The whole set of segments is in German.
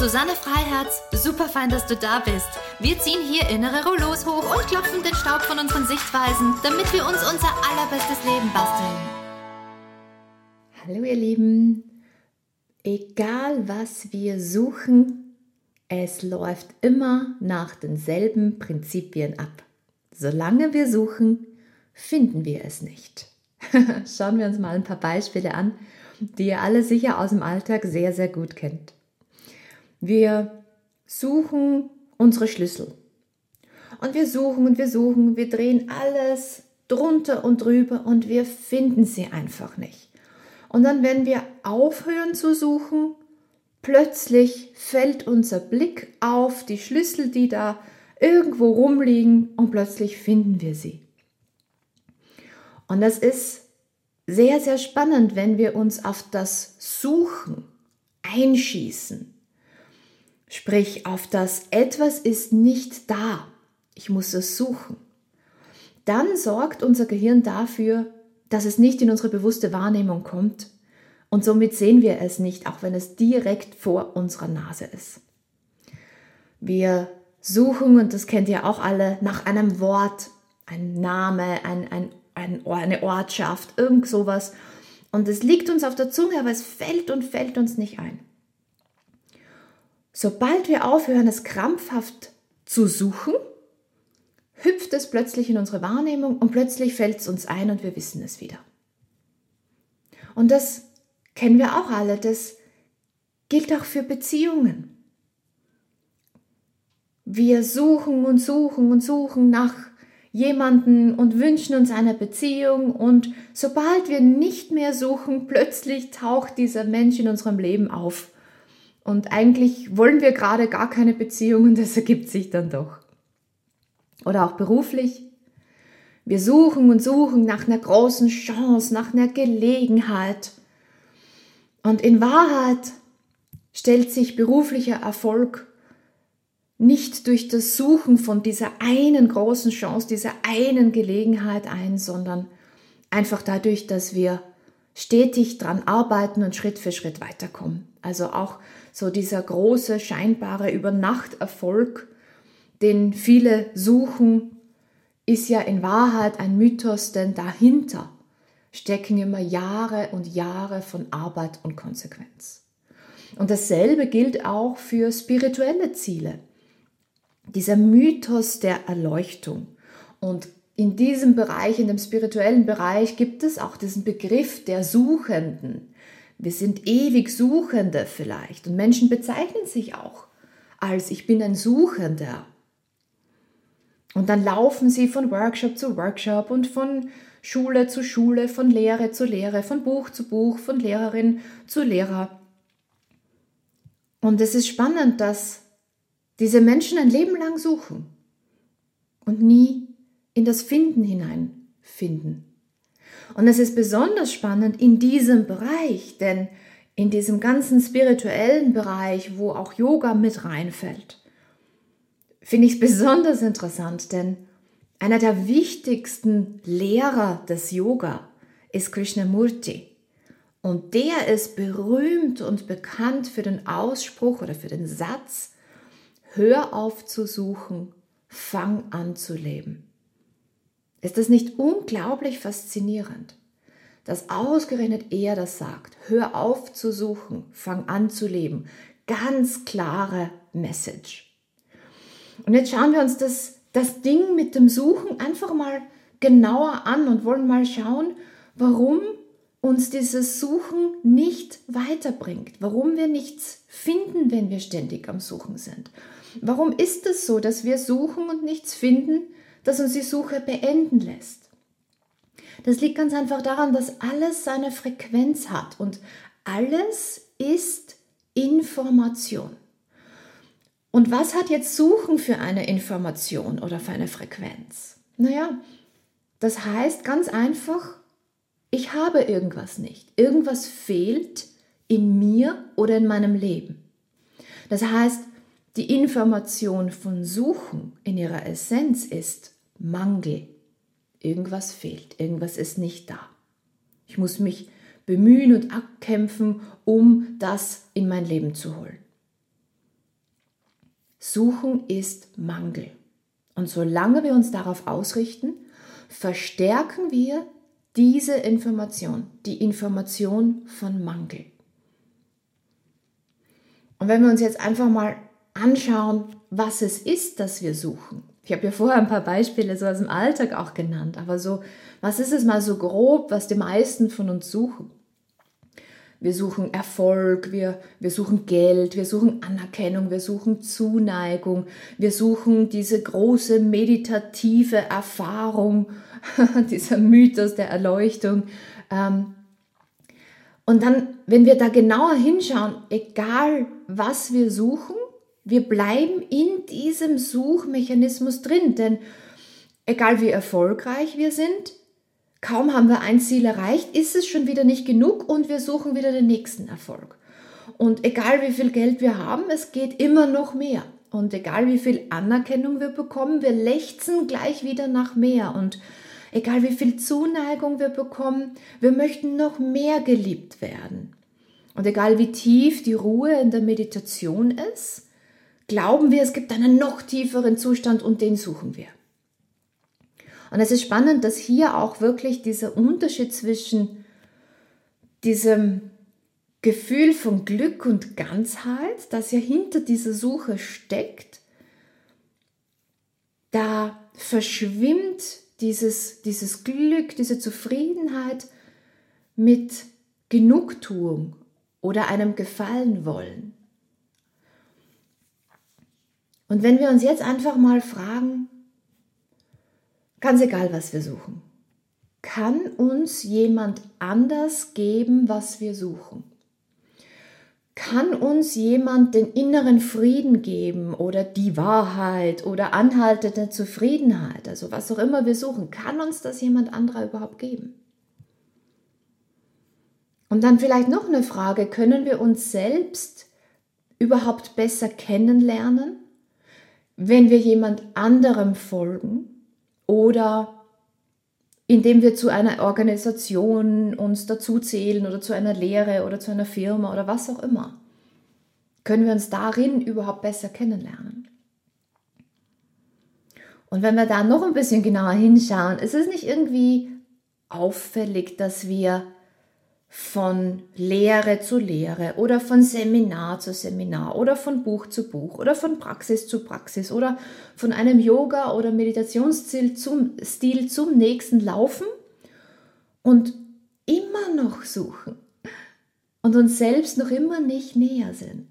Susanne Freiherz. Super fein, dass du da bist. Wir ziehen hier innere Rollos hoch und klopfen den Staub von unseren Sichtweisen, damit wir uns unser allerbestes Leben basteln. Hallo ihr Lieben. Egal was wir suchen, es läuft immer nach denselben Prinzipien ab. Solange wir suchen, finden wir es nicht. Schauen wir uns mal ein paar Beispiele an, die ihr alle sicher aus dem Alltag sehr, sehr gut kennt. Wir suchen unsere Schlüssel. Und wir suchen und wir suchen, wir drehen alles drunter und drüber und wir finden sie einfach nicht. Und dann, wenn wir aufhören zu suchen, plötzlich fällt unser Blick auf die Schlüssel, die da irgendwo rumliegen und plötzlich finden wir sie. Und das ist sehr, sehr spannend, wenn wir uns auf das Suchen einschießen Sprich, auf das etwas ist nicht da. Ich muss es suchen. Dann sorgt unser Gehirn dafür, dass es nicht in unsere bewusste Wahrnehmung kommt. Und somit sehen wir es nicht, auch wenn es direkt vor unserer Nase ist. Wir suchen, und das kennt ihr auch alle, nach einem Wort, ein Name, ein, ein, ein, eine Ortschaft, irgend sowas. Und es liegt uns auf der Zunge, aber es fällt und fällt uns nicht ein. Sobald wir aufhören, es krampfhaft zu suchen, hüpft es plötzlich in unsere Wahrnehmung und plötzlich fällt es uns ein und wir wissen es wieder. Und das kennen wir auch alle, das gilt auch für Beziehungen. Wir suchen und suchen und suchen nach jemanden und wünschen uns eine Beziehung und sobald wir nicht mehr suchen, plötzlich taucht dieser Mensch in unserem Leben auf und eigentlich wollen wir gerade gar keine Beziehung und das ergibt sich dann doch. Oder auch beruflich. Wir suchen und suchen nach einer großen Chance, nach einer Gelegenheit. Und in Wahrheit stellt sich beruflicher Erfolg nicht durch das Suchen von dieser einen großen Chance, dieser einen Gelegenheit ein, sondern einfach dadurch, dass wir stetig dran arbeiten und Schritt für Schritt weiterkommen. Also auch so dieser große scheinbare Übernachterfolg, den viele suchen, ist ja in Wahrheit ein Mythos, denn dahinter stecken immer Jahre und Jahre von Arbeit und Konsequenz. Und dasselbe gilt auch für spirituelle Ziele. Dieser Mythos der Erleuchtung. Und in diesem Bereich, in dem spirituellen Bereich, gibt es auch diesen Begriff der Suchenden. Wir sind ewig Suchende vielleicht und Menschen bezeichnen sich auch als ich bin ein Suchender. Und dann laufen sie von Workshop zu Workshop und von Schule zu Schule, von Lehre zu Lehre, von Buch zu Buch, von Lehrerin zu Lehrer. Und es ist spannend, dass diese Menschen ein Leben lang suchen und nie in das Finden hineinfinden. Und es ist besonders spannend in diesem Bereich, denn in diesem ganzen spirituellen Bereich, wo auch Yoga mit reinfällt, finde ich es besonders interessant, denn einer der wichtigsten Lehrer des Yoga ist Krishnamurti. Und der ist berühmt und bekannt für den Ausspruch oder für den Satz, hör auf zu suchen, fang an zu leben. Ist das nicht unglaublich faszinierend, dass ausgerechnet er das sagt? Hör auf zu suchen, fang an zu leben. Ganz klare Message. Und jetzt schauen wir uns das, das Ding mit dem Suchen einfach mal genauer an und wollen mal schauen, warum uns dieses Suchen nicht weiterbringt, warum wir nichts finden, wenn wir ständig am Suchen sind. Warum ist es so, dass wir suchen und nichts finden, das uns die Suche beenden lässt. Das liegt ganz einfach daran, dass alles seine Frequenz hat und alles ist Information. Und was hat jetzt Suchen für eine Information oder für eine Frequenz? Naja, Das heißt ganz einfach, ich habe irgendwas nicht. Irgendwas fehlt in mir oder in meinem Leben. Das heißt, die Information von Suchen in ihrer Essenz ist Mangel. Irgendwas fehlt, irgendwas ist nicht da. Ich muss mich bemühen und abkämpfen, um das in mein Leben zu holen. Suchen ist Mangel. Und solange wir uns darauf ausrichten, verstärken wir diese Information, die Information von Mangel. Und wenn wir uns jetzt einfach mal anschauen, was es ist, das wir suchen. Ich habe ja vorher ein paar Beispiele so aus dem Alltag auch genannt, aber so, was ist es mal so grob, was die meisten von uns suchen? Wir suchen Erfolg, wir, wir suchen Geld, wir suchen Anerkennung, wir suchen Zuneigung, wir suchen diese große meditative Erfahrung, dieser Mythos der Erleuchtung. Ähm, und dann, wenn wir da genauer hinschauen, egal was wir suchen, wir bleiben in diesem Suchmechanismus drin, denn egal wie erfolgreich wir sind, Kaum haben wir ein Ziel erreicht, ist es schon wieder nicht genug und wir suchen wieder den nächsten Erfolg. Und egal wie viel Geld wir haben, es geht immer noch mehr. Und egal wie viel Anerkennung wir bekommen, wir lechzen gleich wieder nach mehr. Und egal wie viel Zuneigung wir bekommen, wir möchten noch mehr geliebt werden. Und egal wie tief die Ruhe in der Meditation ist, glauben wir, es gibt einen noch tieferen Zustand und den suchen wir. Und es ist spannend, dass hier auch wirklich dieser Unterschied zwischen diesem Gefühl von Glück und Ganzheit, das ja hinter dieser Suche steckt, da verschwimmt dieses, dieses Glück, diese Zufriedenheit mit Genugtuung oder einem Gefallen wollen. Und wenn wir uns jetzt einfach mal fragen, Ganz egal, was wir suchen. Kann uns jemand anders geben, was wir suchen? Kann uns jemand den inneren Frieden geben oder die Wahrheit oder anhaltende Zufriedenheit, also was auch immer wir suchen, kann uns das jemand anderer überhaupt geben? Und dann vielleicht noch eine Frage, können wir uns selbst überhaupt besser kennenlernen, wenn wir jemand anderem folgen? oder indem wir zu einer Organisation uns dazuzählen oder zu einer Lehre oder zu einer Firma oder was auch immer. Können wir uns darin überhaupt besser kennenlernen? Und wenn wir da noch ein bisschen genauer hinschauen, ist es nicht irgendwie auffällig, dass wir von Lehre zu Lehre oder von Seminar zu Seminar oder von Buch zu Buch oder von Praxis zu Praxis oder von einem Yoga- oder Meditationsstil zum, Stil zum nächsten laufen und immer noch suchen und uns selbst noch immer nicht näher sind.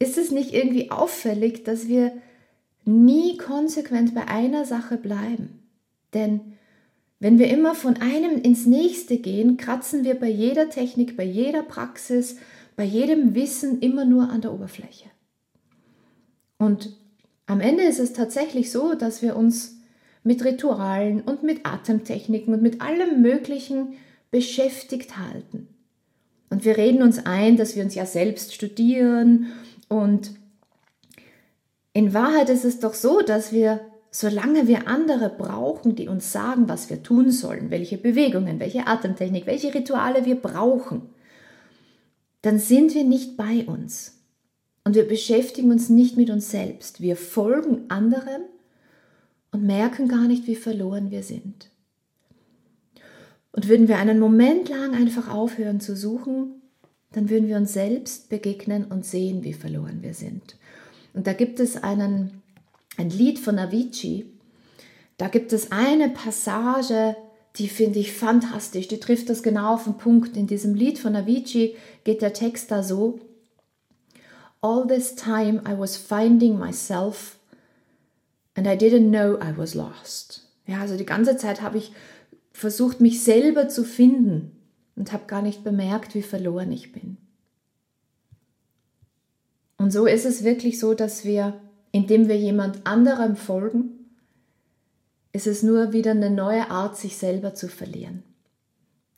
Ist es nicht irgendwie auffällig, dass wir nie konsequent bei einer Sache bleiben? Denn wenn wir immer von einem ins nächste gehen, kratzen wir bei jeder Technik, bei jeder Praxis, bei jedem Wissen immer nur an der Oberfläche. Und am Ende ist es tatsächlich so, dass wir uns mit Ritualen und mit Atemtechniken und mit allem Möglichen beschäftigt halten. Und wir reden uns ein, dass wir uns ja selbst studieren und in Wahrheit ist es doch so, dass wir solange wir andere brauchen, die uns sagen, was wir tun sollen, welche Bewegungen, welche Atemtechnik, welche Rituale wir brauchen, dann sind wir nicht bei uns. Und wir beschäftigen uns nicht mit uns selbst. Wir folgen anderen und merken gar nicht, wie verloren wir sind. Und würden wir einen Moment lang einfach aufhören zu suchen, dann würden wir uns selbst begegnen und sehen, wie verloren wir sind. Und da gibt es einen ein Lied von Avicii. Da gibt es eine Passage, die finde ich fantastisch. Die trifft das genau auf den Punkt. In diesem Lied von Avicii geht der Text da so. All this time I was finding myself and I didn't know I was lost. Ja, also die ganze Zeit habe ich versucht, mich selber zu finden und habe gar nicht bemerkt, wie verloren ich bin. Und so ist es wirklich so, dass wir indem wir jemand anderem folgen, ist es nur wieder eine neue Art, sich selber zu verlieren.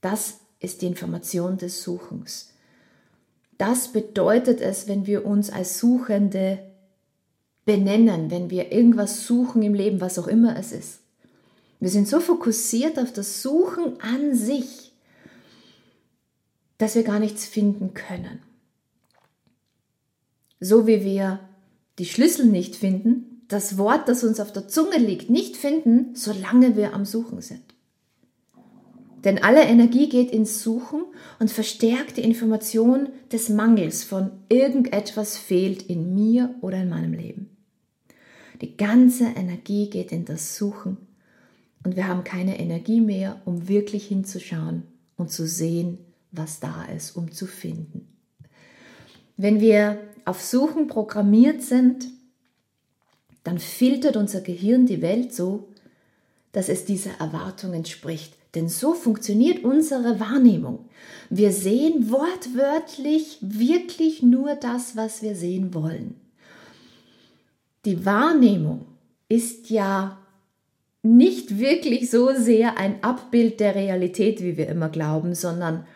Das ist die Information des Suchens. Das bedeutet es, wenn wir uns als Suchende benennen, wenn wir irgendwas suchen im Leben, was auch immer es ist. Wir sind so fokussiert auf das Suchen an sich, dass wir gar nichts finden können. So wie wir die Schlüssel nicht finden, das Wort, das uns auf der Zunge liegt, nicht finden, solange wir am Suchen sind. Denn alle Energie geht ins Suchen und verstärkt die Information des Mangels von irgendetwas fehlt in mir oder in meinem Leben. Die ganze Energie geht in das Suchen und wir haben keine Energie mehr, um wirklich hinzuschauen und zu sehen, was da ist, um zu finden. Wenn wir auf Suchen programmiert sind, dann filtert unser Gehirn die Welt so, dass es dieser Erwartung entspricht. Denn so funktioniert unsere Wahrnehmung. Wir sehen wortwörtlich wirklich nur das, was wir sehen wollen. Die Wahrnehmung ist ja nicht wirklich so sehr ein Abbild der Realität, wie wir immer glauben, sondern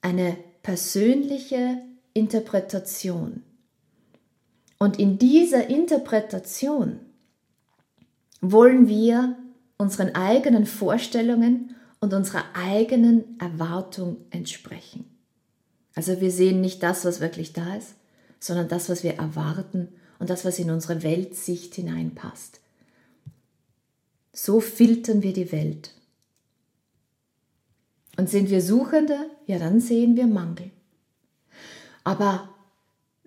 eine persönliche Interpretation. Und in dieser Interpretation wollen wir unseren eigenen Vorstellungen und unserer eigenen Erwartung entsprechen. Also wir sehen nicht das, was wirklich da ist, sondern das, was wir erwarten und das, was in unsere Weltsicht hineinpasst. So filtern wir die Welt. Und sind wir Suchende, ja, dann sehen wir Mangel. Aber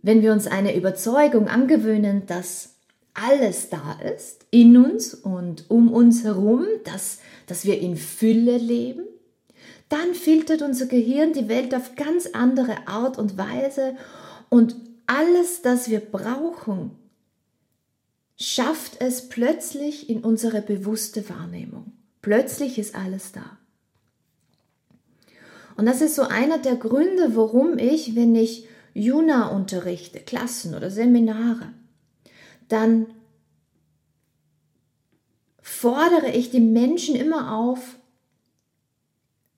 wenn wir uns eine Überzeugung angewöhnen, dass alles da ist, in uns und um uns herum, dass, dass wir in Fülle leben, dann filtert unser Gehirn die Welt auf ganz andere Art und Weise und alles, das wir brauchen, schafft es plötzlich in unsere bewusste Wahrnehmung. Plötzlich ist alles da. Und das ist so einer der Gründe, warum ich, wenn ich Juna unterrichte, Klassen oder Seminare, dann fordere ich die Menschen immer auf,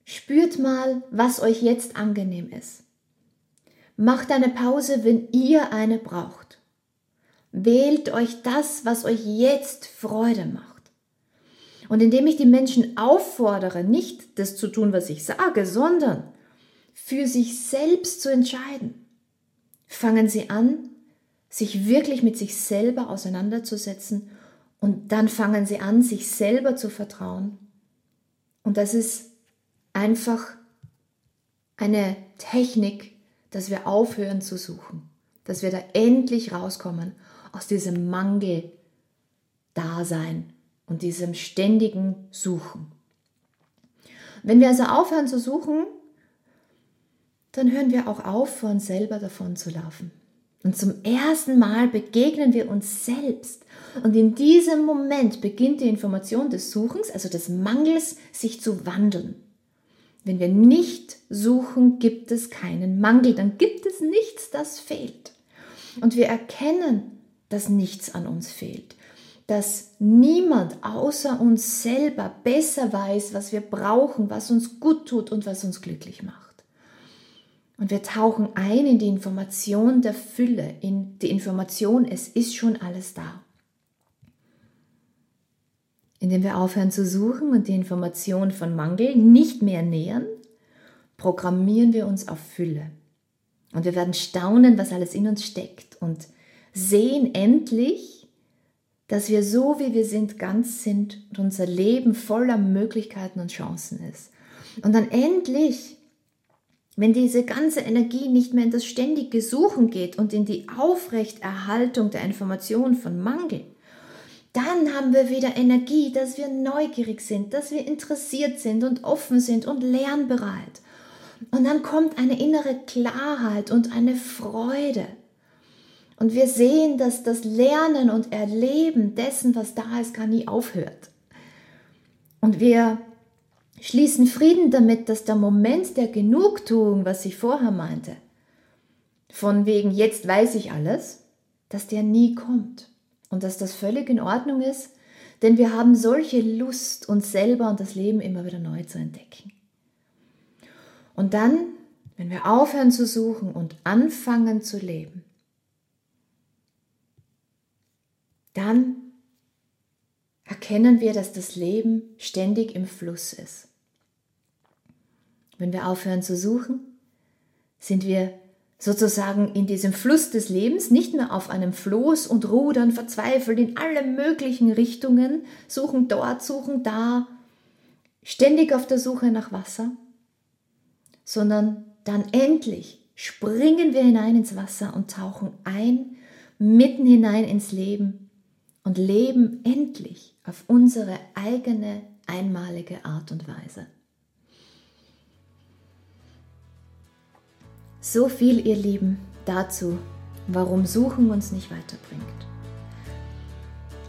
spürt mal, was euch jetzt angenehm ist. Macht eine Pause, wenn ihr eine braucht. Wählt euch das, was euch jetzt Freude macht. Und indem ich die Menschen auffordere, nicht das zu tun, was ich sage, sondern für sich selbst zu entscheiden, fangen sie an, sich wirklich mit sich selber auseinanderzusetzen und dann fangen sie an, sich selber zu vertrauen. Und das ist einfach eine Technik, dass wir aufhören zu suchen, dass wir da endlich rauskommen aus diesem Mangel-Dasein und diesem ständigen Suchen. Wenn wir also aufhören zu suchen, dann hören wir auch auf, vor uns selber davon zu laufen. Und zum ersten Mal begegnen wir uns selbst. Und in diesem Moment beginnt die Information des Suchens, also des Mangels, sich zu wandeln. Wenn wir nicht suchen, gibt es keinen Mangel, dann gibt es nichts, das fehlt. Und wir erkennen dass nichts an uns fehlt, dass niemand außer uns selber besser weiß, was wir brauchen, was uns gut tut und was uns glücklich macht. Und wir tauchen ein in die Information der Fülle, in die Information, es ist schon alles da. Indem wir aufhören zu suchen und die Information von Mangel nicht mehr nähern, programmieren wir uns auf Fülle. Und wir werden staunen, was alles in uns steckt und sehen endlich, dass wir so, wie wir sind, ganz sind und unser Leben voller Möglichkeiten und Chancen ist. Und dann endlich, wenn diese ganze Energie nicht mehr in das ständige Suchen geht und in die Aufrechterhaltung der Information von Mangel, dann haben wir wieder Energie, dass wir neugierig sind, dass wir interessiert sind und offen sind und lernbereit. Und dann kommt eine innere Klarheit und eine Freude. Und wir sehen, dass das Lernen und Erleben dessen, was da ist, gar nie aufhört. Und wir schließen Frieden damit, dass der Moment der Genugtuung, was ich vorher meinte, von wegen jetzt weiß ich alles, dass der nie kommt. Und dass das völlig in Ordnung ist, Denn wir haben solche Lust, uns selber und das Leben immer wieder neu zu entdecken. Und dann, wenn wir aufhören zu suchen und anfangen zu leben, dann erkennen wir, dass das Leben ständig im Fluss ist. Wenn wir aufhören zu suchen, sind wir sozusagen in diesem Fluss des Lebens, nicht mehr auf einem Floß und rudern verzweifelt in alle möglichen Richtungen, suchen dort, suchen da, ständig auf der Suche nach Wasser, sondern dann endlich springen wir hinein ins Wasser und tauchen ein, mitten hinein ins Leben und leben endlich auf unsere eigene einmalige Art und Weise. So viel, ihr Lieben, dazu, warum Suchen uns nicht weiterbringt.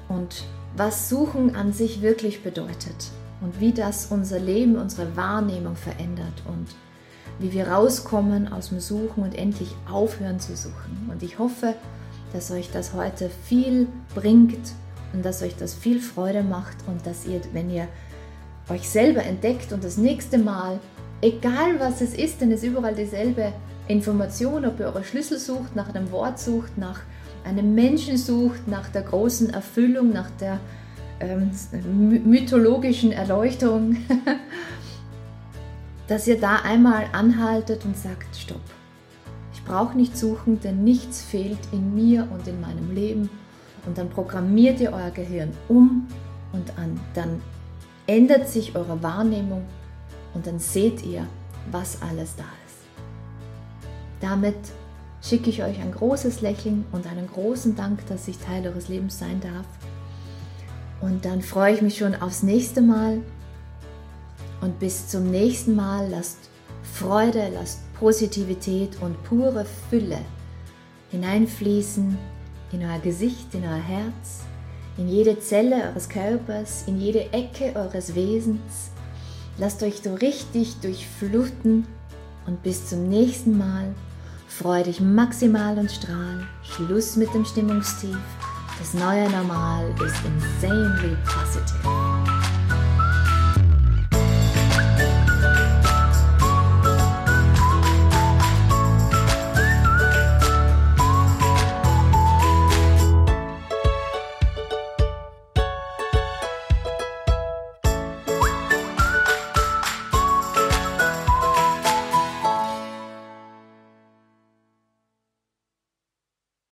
Und was Suchen an sich wirklich bedeutet und wie das unser Leben, unsere Wahrnehmung verändert und wie wir rauskommen aus dem Suchen und endlich aufhören zu suchen. Und ich hoffe, dass euch das heute viel bringt und dass euch das viel Freude macht und dass ihr, wenn ihr euch selber entdeckt und das nächste Mal, egal was es ist, denn es ist überall dieselbe Information, ob ihr eure Schlüssel sucht, nach einem Wort sucht, nach einem Menschen sucht, nach der großen Erfüllung, nach der ähm, mythologischen Erleuchtung, dass ihr da einmal anhaltet und sagt, stopp. Ich brauche nicht suchen, denn nichts fehlt in mir und in meinem Leben. Und dann programmiert ihr euer Gehirn um und an, dann ändert sich eure Wahrnehmung und dann seht ihr, was alles da ist. Damit schicke ich euch ein großes Lächeln und einen großen Dank, dass ich Teil eures Lebens sein darf. Und dann freue ich mich schon aufs nächste Mal. Und bis zum nächsten Mal lasst Freude, lasst Positivität und pure Fülle hineinfließen in euer Gesicht, in euer Herz, in jede Zelle eures Körpers, in jede Ecke eures Wesens. Lasst euch so richtig durchfluten und bis zum nächsten Mal freu dich maximal und strahl. Schluss mit dem Stimmungstief. Das neue Normal ist insanely positive.